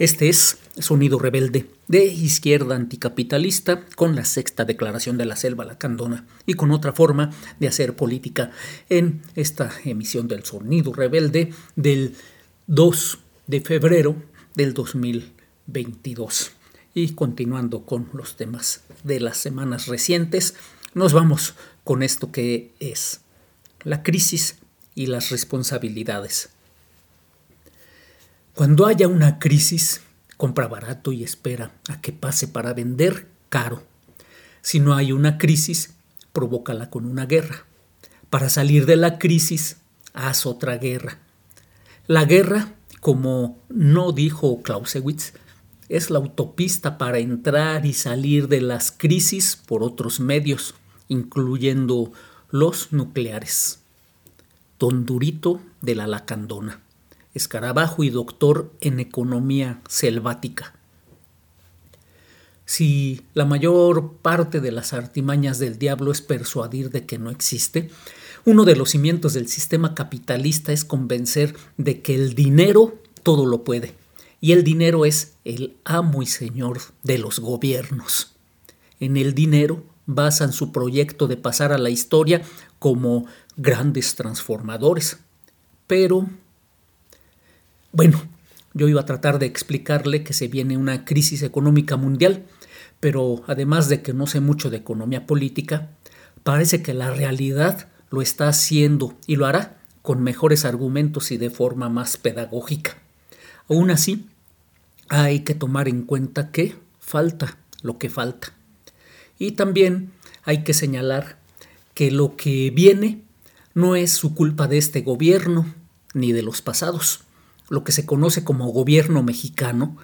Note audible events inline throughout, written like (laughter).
Este es Sonido Rebelde, de izquierda anticapitalista, con la sexta declaración de la selva lacandona y con otra forma de hacer política en esta emisión del Sonido Rebelde del 2 de febrero del 2022. Y continuando con los temas de las semanas recientes, nos vamos con esto que es la crisis y las responsabilidades. Cuando haya una crisis, compra barato y espera a que pase para vender caro. Si no hay una crisis, provócala con una guerra. Para salir de la crisis, haz otra guerra. La guerra, como no dijo Clausewitz, es la autopista para entrar y salir de las crisis por otros medios, incluyendo los nucleares. Don Durito de la Lacandona escarabajo y doctor en economía selvática. Si la mayor parte de las artimañas del diablo es persuadir de que no existe, uno de los cimientos del sistema capitalista es convencer de que el dinero todo lo puede, y el dinero es el amo y señor de los gobiernos. En el dinero basan su proyecto de pasar a la historia como grandes transformadores. Pero bueno, yo iba a tratar de explicarle que se viene una crisis económica mundial, pero además de que no sé mucho de economía política, parece que la realidad lo está haciendo y lo hará con mejores argumentos y de forma más pedagógica. Aún así, hay que tomar en cuenta que falta lo que falta. Y también hay que señalar que lo que viene no es su culpa de este gobierno ni de los pasados lo que se conoce como gobierno mexicano,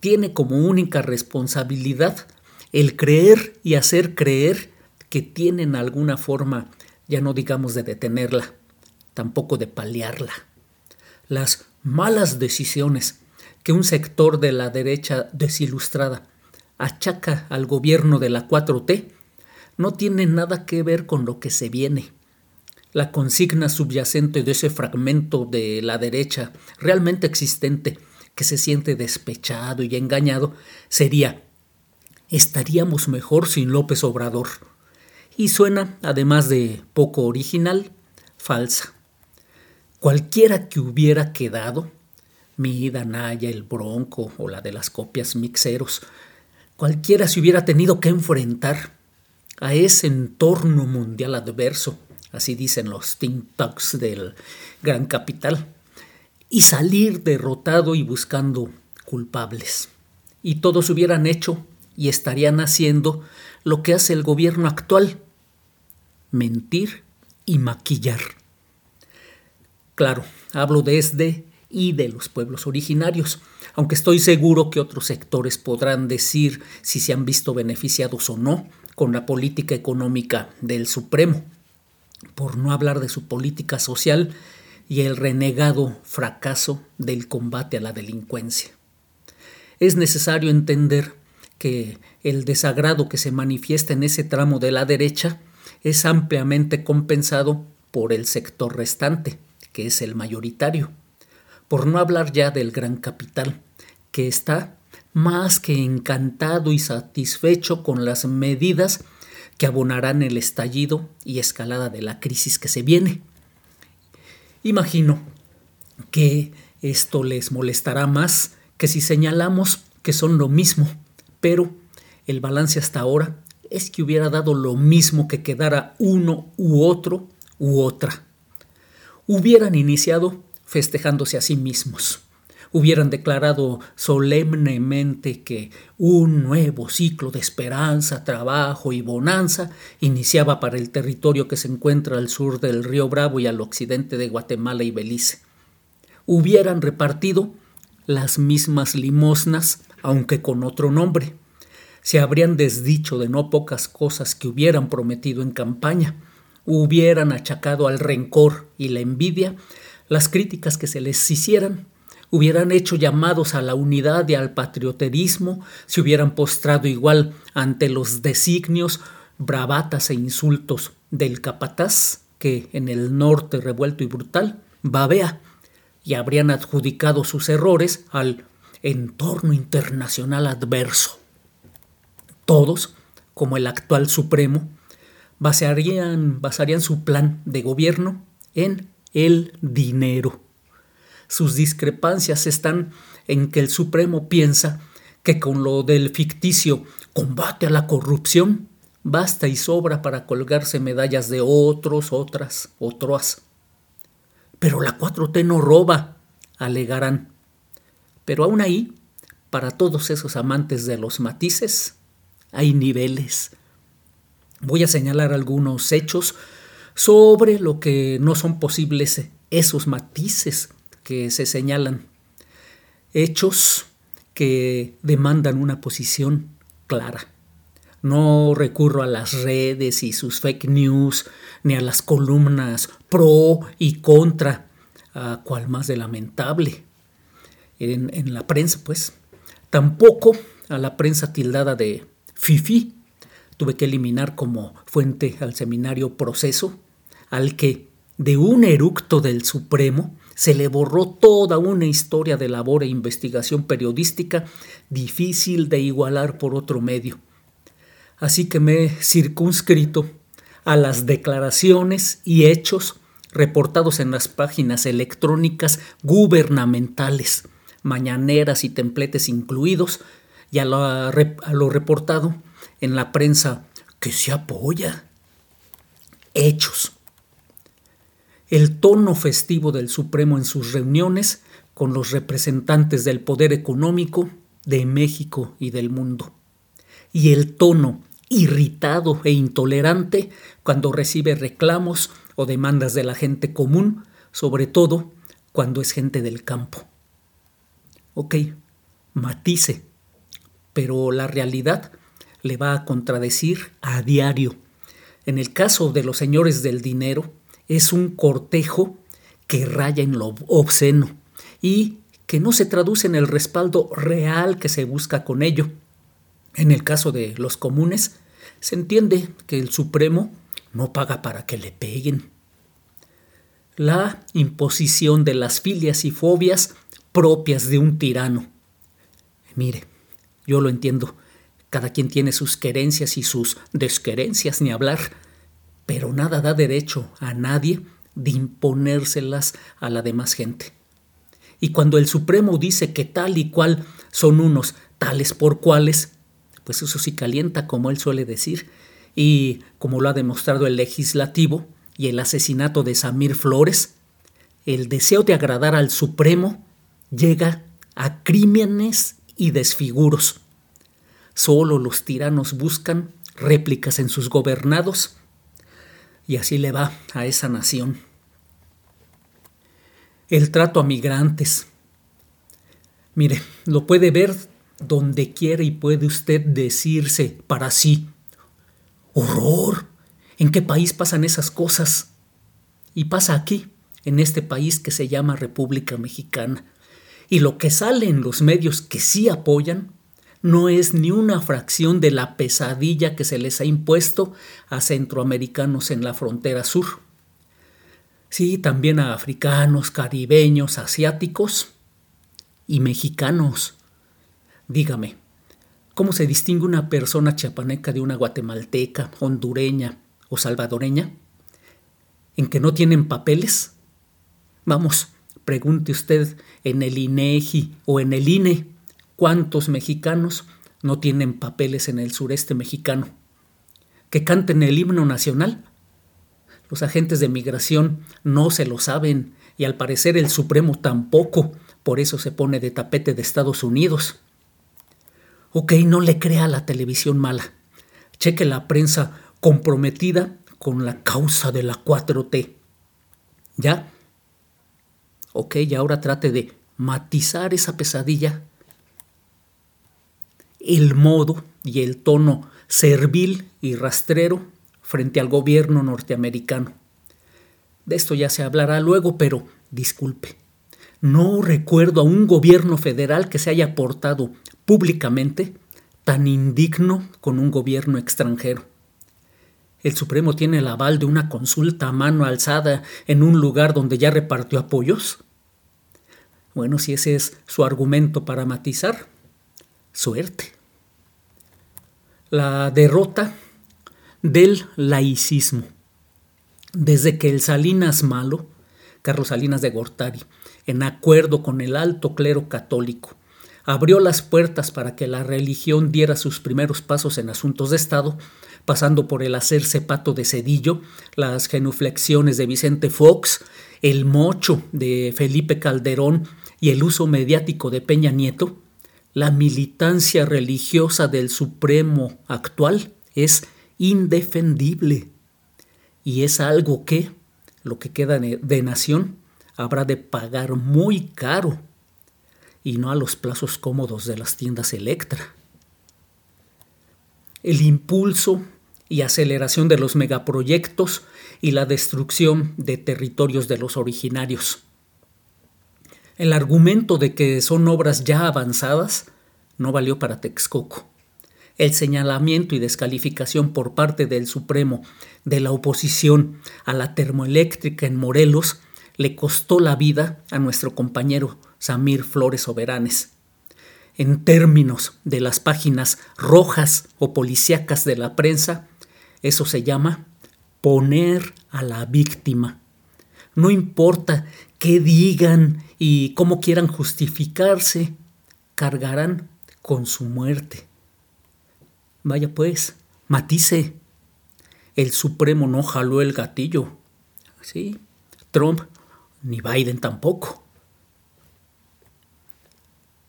tiene como única responsabilidad el creer y hacer creer que tienen alguna forma, ya no digamos de detenerla, tampoco de paliarla. Las malas decisiones que un sector de la derecha desilustrada achaca al gobierno de la 4T no tienen nada que ver con lo que se viene la consigna subyacente de ese fragmento de la derecha realmente existente que se siente despechado y engañado sería estaríamos mejor sin López Obrador. Y suena, además de poco original, falsa. Cualquiera que hubiera quedado, mi Danaya, el Bronco o la de las copias mixeros, cualquiera se hubiera tenido que enfrentar a ese entorno mundial adverso así dicen los think tanks del gran capital, y salir derrotado y buscando culpables. Y todos hubieran hecho y estarían haciendo lo que hace el gobierno actual, mentir y maquillar. Claro, hablo desde y de los pueblos originarios, aunque estoy seguro que otros sectores podrán decir si se han visto beneficiados o no con la política económica del Supremo por no hablar de su política social y el renegado fracaso del combate a la delincuencia. Es necesario entender que el desagrado que se manifiesta en ese tramo de la derecha es ampliamente compensado por el sector restante, que es el mayoritario, por no hablar ya del gran capital, que está más que encantado y satisfecho con las medidas que abonarán el estallido y escalada de la crisis que se viene. Imagino que esto les molestará más que si señalamos que son lo mismo, pero el balance hasta ahora es que hubiera dado lo mismo que quedara uno u otro u otra. Hubieran iniciado festejándose a sí mismos hubieran declarado solemnemente que un nuevo ciclo de esperanza, trabajo y bonanza iniciaba para el territorio que se encuentra al sur del río Bravo y al occidente de Guatemala y Belice. Hubieran repartido las mismas limosnas, aunque con otro nombre, se habrían desdicho de no pocas cosas que hubieran prometido en campaña, hubieran achacado al rencor y la envidia las críticas que se les hicieran, hubieran hecho llamados a la unidad y al patrioterismo, se hubieran postrado igual ante los designios, bravatas e insultos del capataz, que en el norte revuelto y brutal babea, y habrían adjudicado sus errores al entorno internacional adverso. Todos, como el actual Supremo, basarían, basarían su plan de gobierno en el dinero. Sus discrepancias están en que el Supremo piensa que con lo del ficticio combate a la corrupción basta y sobra para colgarse medallas de otros, otras, otras. Pero la 4T no roba, alegarán. Pero aún ahí, para todos esos amantes de los matices, hay niveles. Voy a señalar algunos hechos sobre lo que no son posibles esos matices que se señalan. Hechos que demandan una posición clara. No recurro a las redes y sus fake news, ni a las columnas pro y contra, a cual más de lamentable. En, en la prensa, pues. Tampoco a la prensa tildada de FIFI. Tuve que eliminar como fuente al seminario Proceso, al que, de un eructo del Supremo, se le borró toda una historia de labor e investigación periodística difícil de igualar por otro medio. Así que me he circunscrito a las declaraciones y hechos reportados en las páginas electrónicas gubernamentales, mañaneras y templetes incluidos, y a lo, a lo reportado en la prensa que se apoya. Hechos. El tono festivo del Supremo en sus reuniones con los representantes del poder económico de México y del mundo. Y el tono irritado e intolerante cuando recibe reclamos o demandas de la gente común, sobre todo cuando es gente del campo. Ok, matice, pero la realidad le va a contradecir a diario. En el caso de los señores del dinero, es un cortejo que raya en lo obsceno y que no se traduce en el respaldo real que se busca con ello. En el caso de los comunes, se entiende que el Supremo no paga para que le peguen. La imposición de las filias y fobias propias de un tirano. Mire, yo lo entiendo. Cada quien tiene sus querencias y sus desquerencias, ni hablar, pero nada da derecho a nadie de imponérselas a la demás gente. Y cuando el Supremo dice que tal y cual son unos tales por cuales, pues eso sí calienta, como él suele decir, y como lo ha demostrado el legislativo y el asesinato de Samir Flores, el deseo de agradar al Supremo llega a crímenes y desfiguros. Solo los tiranos buscan réplicas en sus gobernados y así le va a esa nación. El trato a migrantes. Mire, lo puede ver donde quiera y puede usted decirse para sí, horror, ¿en qué país pasan esas cosas? Y pasa aquí, en este país que se llama República Mexicana. Y lo que sale en los medios que sí apoyan no es ni una fracción de la pesadilla que se les ha impuesto a centroamericanos en la frontera sur. Sí, también a africanos, caribeños, asiáticos y mexicanos Dígame, ¿cómo se distingue una persona chiapaneca de una guatemalteca, hondureña o salvadoreña? ¿En que no tienen papeles? Vamos, pregunte usted en el INEGI o en el INE cuántos mexicanos no tienen papeles en el sureste mexicano. Que canten el himno nacional. Los agentes de migración no se lo saben y al parecer el Supremo tampoco, por eso se pone de tapete de Estados Unidos. Ok, no le crea a la televisión mala. Cheque la prensa comprometida con la causa de la 4T. ¿Ya? Ok, y ahora trate de matizar esa pesadilla. El modo y el tono servil y rastrero frente al gobierno norteamericano. De esto ya se hablará luego, pero disculpe, no recuerdo a un gobierno federal que se haya portado públicamente tan indigno con un gobierno extranjero. El Supremo tiene el aval de una consulta a mano alzada en un lugar donde ya repartió apoyos. Bueno, si ese es su argumento para matizar, suerte. La derrota del laicismo. Desde que el Salinas Malo, Carlos Salinas de Gortari, en acuerdo con el alto clero católico, abrió las puertas para que la religión diera sus primeros pasos en asuntos de Estado, pasando por el hacerse pato de Cedillo, las genuflexiones de Vicente Fox, el mocho de Felipe Calderón y el uso mediático de Peña Nieto, la militancia religiosa del Supremo actual es indefendible y es algo que, lo que queda de nación, habrá de pagar muy caro y no a los plazos cómodos de las tiendas Electra. El impulso y aceleración de los megaproyectos y la destrucción de territorios de los originarios. El argumento de que son obras ya avanzadas no valió para Texcoco. El señalamiento y descalificación por parte del Supremo de la oposición a la termoeléctrica en Morelos le costó la vida a nuestro compañero Samir Flores Soberanes en términos de las páginas rojas o policíacas de la prensa, eso se llama poner a la víctima. No importa qué digan y cómo quieran justificarse, cargarán con su muerte. Vaya pues, matice. El Supremo no jaló el gatillo. Sí, Trump ni Biden tampoco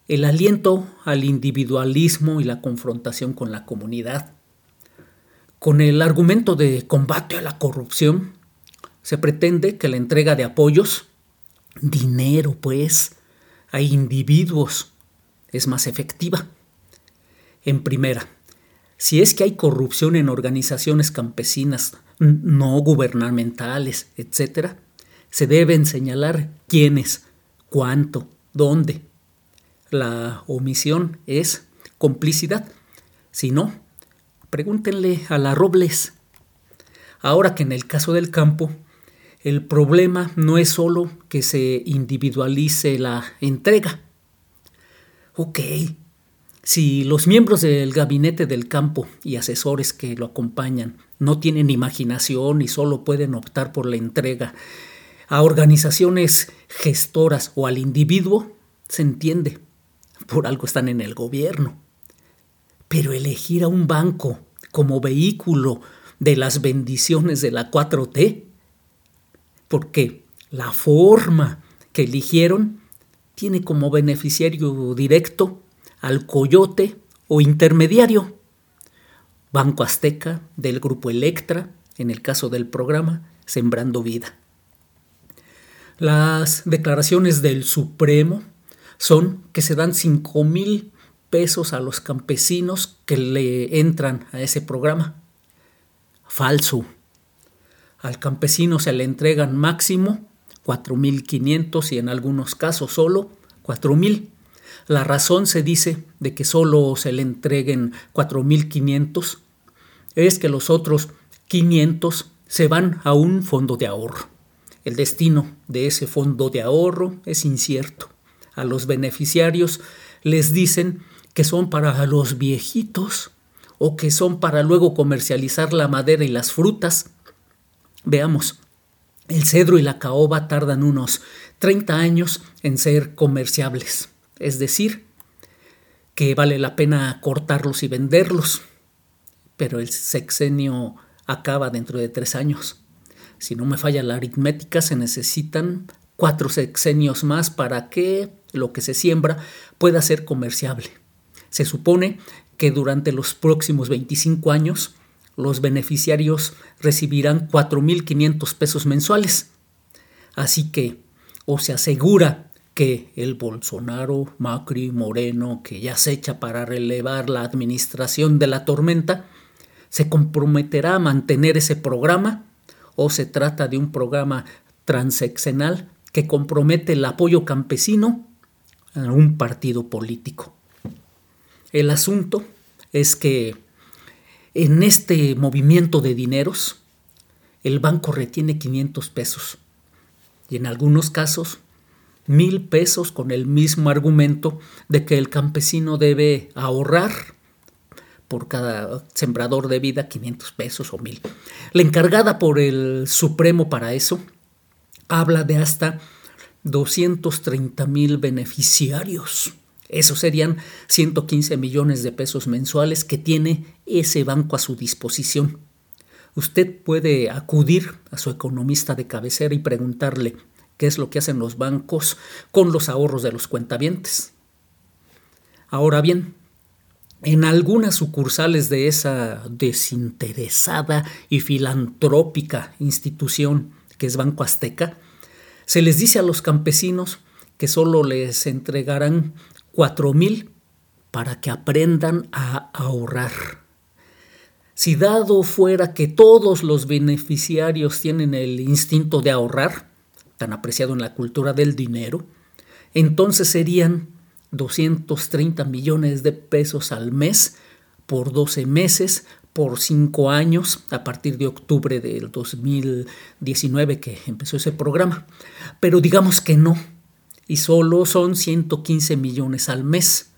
el aliento al individualismo y la confrontación con la comunidad. Con el argumento de combate a la corrupción, se pretende que la entrega de apoyos, dinero pues, a individuos es más efectiva. En primera, si es que hay corrupción en organizaciones campesinas no gubernamentales, etc., se deben señalar quiénes, cuánto, dónde, la omisión es complicidad. Si no, pregúntenle a la Robles. Ahora que en el caso del campo, el problema no es solo que se individualice la entrega. Ok, si los miembros del gabinete del campo y asesores que lo acompañan no tienen imaginación y solo pueden optar por la entrega a organizaciones gestoras o al individuo, se entiende por algo están en el gobierno. Pero elegir a un banco como vehículo de las bendiciones de la 4T, porque la forma que eligieron tiene como beneficiario directo al coyote o intermediario. Banco Azteca del grupo Electra, en el caso del programa Sembrando Vida. Las declaraciones del Supremo son que se dan 5 mil pesos a los campesinos que le entran a ese programa. Falso. Al campesino se le entregan máximo 4.500 y en algunos casos solo 4.000. La razón se dice de que solo se le entreguen 4.500 es que los otros 500 se van a un fondo de ahorro. El destino de ese fondo de ahorro es incierto a los beneficiarios les dicen que son para los viejitos o que son para luego comercializar la madera y las frutas. Veamos, el cedro y la caoba tardan unos 30 años en ser comerciables, es decir, que vale la pena cortarlos y venderlos, pero el sexenio acaba dentro de tres años. Si no me falla la aritmética, se necesitan cuatro sexenios más para que lo que se siembra pueda ser comerciable. Se supone que durante los próximos 25 años los beneficiarios recibirán 4.500 pesos mensuales. Así que o se asegura que el Bolsonaro, Macri, Moreno, que ya se echa para relevar la administración de la tormenta, se comprometerá a mantener ese programa o se trata de un programa transeccional que compromete el apoyo campesino a un partido político. El asunto es que en este movimiento de dineros, el banco retiene 500 pesos y en algunos casos mil pesos con el mismo argumento de que el campesino debe ahorrar por cada sembrador de vida 500 pesos o mil. La encargada por el Supremo para eso habla de hasta 230 mil beneficiarios. Eso serían 115 millones de pesos mensuales que tiene ese banco a su disposición. Usted puede acudir a su economista de cabecera y preguntarle qué es lo que hacen los bancos con los ahorros de los cuentavientes. Ahora bien, en algunas sucursales de esa desinteresada y filantrópica institución que es Banco Azteca, se les dice a los campesinos que solo les entregarán cuatro mil para que aprendan a ahorrar. Si dado fuera que todos los beneficiarios tienen el instinto de ahorrar, tan apreciado en la cultura del dinero, entonces serían 230 millones de pesos al mes por 12 meses, por 5 años, a partir de octubre del 2019 que empezó ese programa. Pero digamos que no, y solo son 115 millones al mes,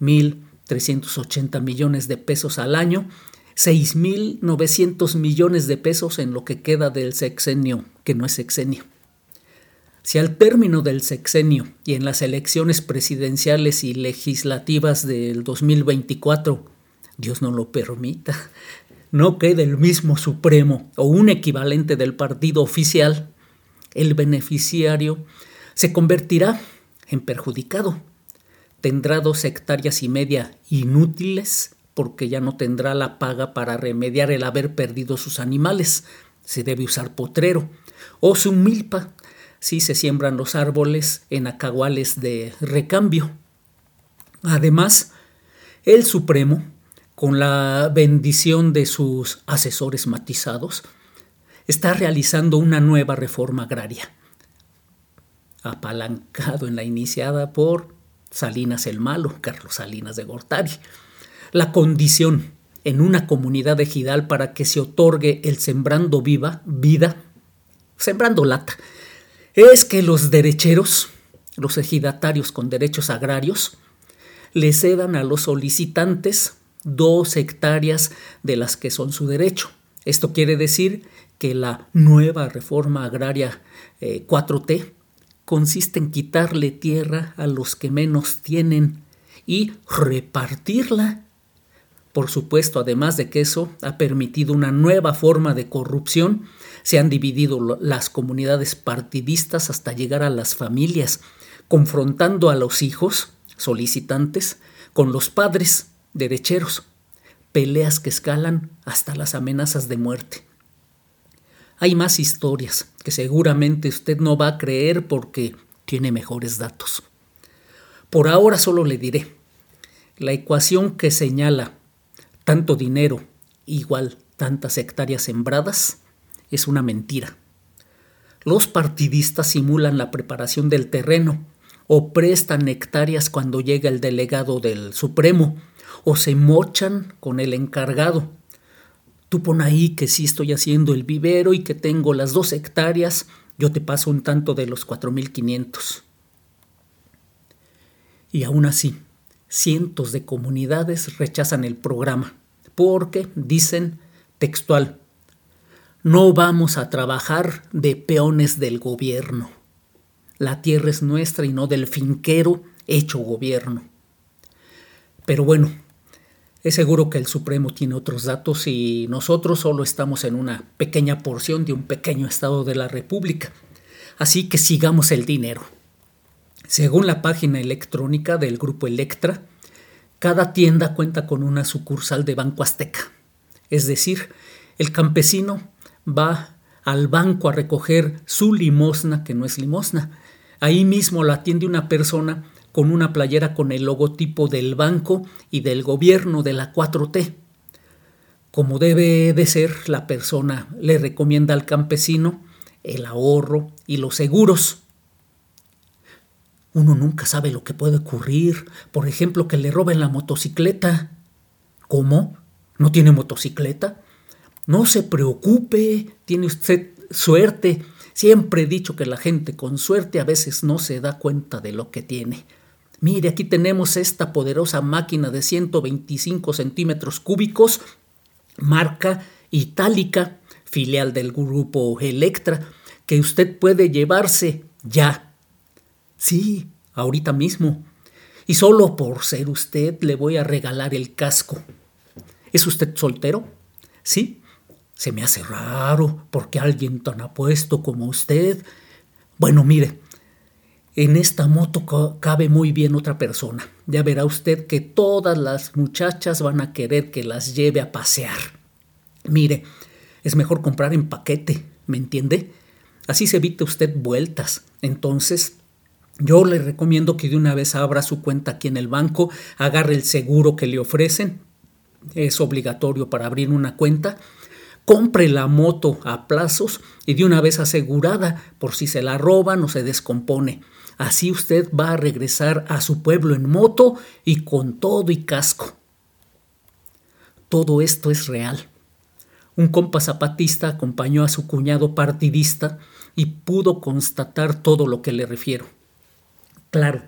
1.380 millones de pesos al año, 6.900 millones de pesos en lo que queda del sexenio, que no es sexenio. Si al término del sexenio y en las elecciones presidenciales y legislativas del 2024, Dios no lo permita, no quede el mismo Supremo o un equivalente del partido oficial, el beneficiario se convertirá en perjudicado. Tendrá dos hectáreas y media inútiles porque ya no tendrá la paga para remediar el haber perdido sus animales. Se debe usar potrero o su milpa si se siembran los árboles en acaguales de recambio. Además, el Supremo, con la bendición de sus asesores matizados, está realizando una nueva reforma agraria, apalancado en la iniciada por Salinas el Malo, Carlos Salinas de Gortari. La condición en una comunidad ejidal para que se otorgue el sembrando viva, vida, sembrando lata, es que los derecheros, los ejidatarios con derechos agrarios, le cedan a los solicitantes dos hectáreas de las que son su derecho. Esto quiere decir que la nueva reforma agraria 4T eh, consiste en quitarle tierra a los que menos tienen y repartirla. Por supuesto, además de que eso ha permitido una nueva forma de corrupción se han dividido las comunidades partidistas hasta llegar a las familias, confrontando a los hijos solicitantes con los padres derecheros, peleas que escalan hasta las amenazas de muerte. Hay más historias que seguramente usted no va a creer porque tiene mejores datos. Por ahora solo le diré, la ecuación que señala tanto dinero igual tantas hectáreas sembradas es una mentira. Los partidistas simulan la preparación del terreno o prestan hectáreas cuando llega el delegado del Supremo o se mochan con el encargado. Tú pon ahí que sí estoy haciendo el vivero y que tengo las dos hectáreas, yo te paso un tanto de los 4.500. Y aún así, cientos de comunidades rechazan el programa porque, dicen textual, no vamos a trabajar de peones del gobierno. La tierra es nuestra y no del finquero hecho gobierno. Pero bueno, es seguro que el Supremo tiene otros datos y nosotros solo estamos en una pequeña porción de un pequeño estado de la República. Así que sigamos el dinero. Según la página electrónica del grupo Electra, cada tienda cuenta con una sucursal de Banco Azteca. Es decir, el campesino va al banco a recoger su limosna, que no es limosna, Ahí mismo la atiende una persona con una playera con el logotipo del banco y del gobierno de la 4T. Como debe de ser, la persona le recomienda al campesino el ahorro y los seguros. Uno nunca sabe lo que puede ocurrir. Por ejemplo, que le roben la motocicleta. ¿Cómo? ¿No tiene motocicleta? No se preocupe, tiene usted suerte. Siempre he dicho que la gente con suerte a veces no se da cuenta de lo que tiene. Mire, aquí tenemos esta poderosa máquina de 125 centímetros cúbicos marca itálica, filial del grupo Electra, que usted puede llevarse ya. Sí, ahorita mismo. Y solo por ser usted le voy a regalar el casco. ¿Es usted soltero? Sí. Se me hace raro porque alguien tan apuesto como usted. Bueno, mire, en esta moto cabe muy bien otra persona. Ya verá usted que todas las muchachas van a querer que las lleve a pasear. Mire, es mejor comprar en paquete, ¿me entiende? Así se evita usted vueltas. Entonces, yo le recomiendo que de una vez abra su cuenta aquí en el banco, agarre el seguro que le ofrecen. Es obligatorio para abrir una cuenta compre la moto a plazos y de una vez asegurada por si se la roban o se descompone. Así usted va a regresar a su pueblo en moto y con todo y casco. Todo esto es real. Un compa zapatista acompañó a su cuñado partidista y pudo constatar todo lo que le refiero. Claro,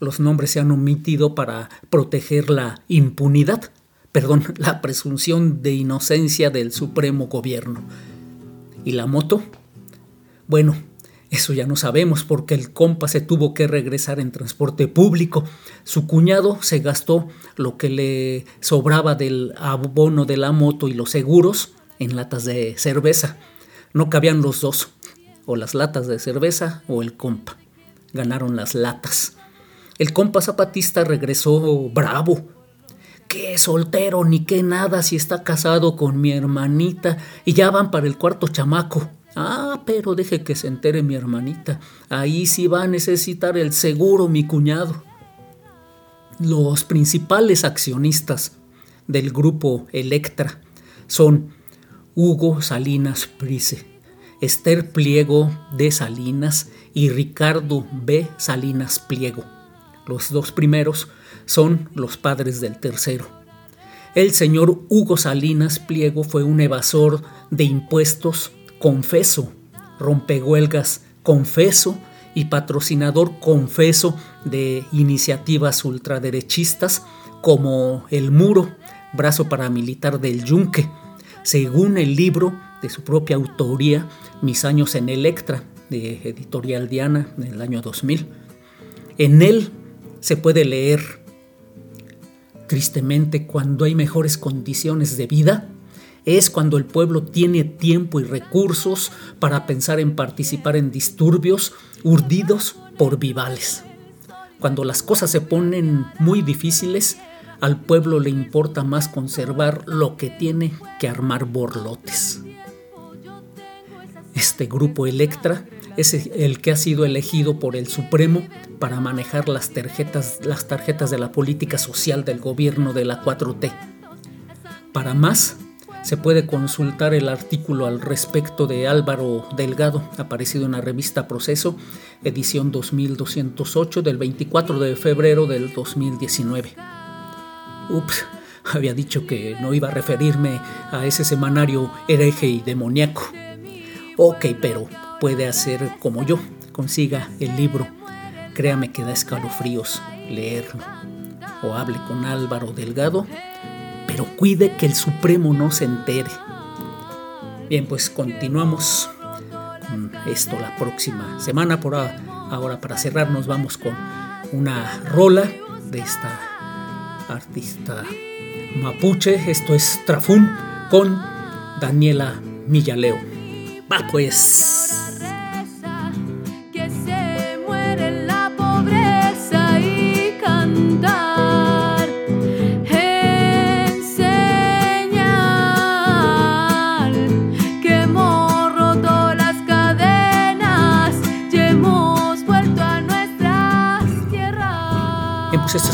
los nombres se han omitido para proteger la impunidad, perdón, (laughs) la presunción de inocencia del Supremo Gobierno. ¿Y la moto? Bueno, eso ya no sabemos porque el compa se tuvo que regresar en transporte público. Su cuñado se gastó lo que le sobraba del abono de la moto y los seguros en latas de cerveza. No cabían los dos, o las latas de cerveza o el compa. Ganaron las latas. El compa zapatista regresó bravo, qué soltero ni qué nada si está casado con mi hermanita y ya van para el cuarto chamaco. Ah, pero deje que se entere mi hermanita. Ahí sí va a necesitar el seguro mi cuñado. Los principales accionistas del grupo Electra son Hugo Salinas Price, Esther Pliego de Salinas y Ricardo B. Salinas Pliego. Los dos primeros son los padres del tercero. El señor Hugo Salinas Pliego fue un evasor de impuestos, confeso, rompehuelgas, confeso y patrocinador confeso de iniciativas ultraderechistas como El Muro, brazo paramilitar del Yunque, según el libro de su propia autoría, Mis años en Electra, de Editorial Diana, en el año 2000. En él se puede leer Tristemente, cuando hay mejores condiciones de vida, es cuando el pueblo tiene tiempo y recursos para pensar en participar en disturbios urdidos por vivales. Cuando las cosas se ponen muy difíciles, al pueblo le importa más conservar lo que tiene que armar borlotes. Este grupo Electra es el que ha sido elegido por el Supremo para manejar las tarjetas, de la política social del gobierno de la 4T. Para más, se puede consultar el artículo al respecto de Álvaro Delgado, aparecido en la revista Proceso, edición 2208 del 24 de febrero del 2019. Ups, (laughs) había dicho que no iba a referirme a ese semanario hereje y demoníaco. Ok, pero puede hacer como yo, consiga el libro. Créame que da escalofríos leerlo. O hable con Álvaro Delgado, pero cuide que el Supremo no se entere. Bien, pues continuamos con esto la próxima semana. Por ahora, para cerrar, nos vamos con una rola de esta artista mapuche. Esto es Trafún con Daniela Millaleo. Va pues.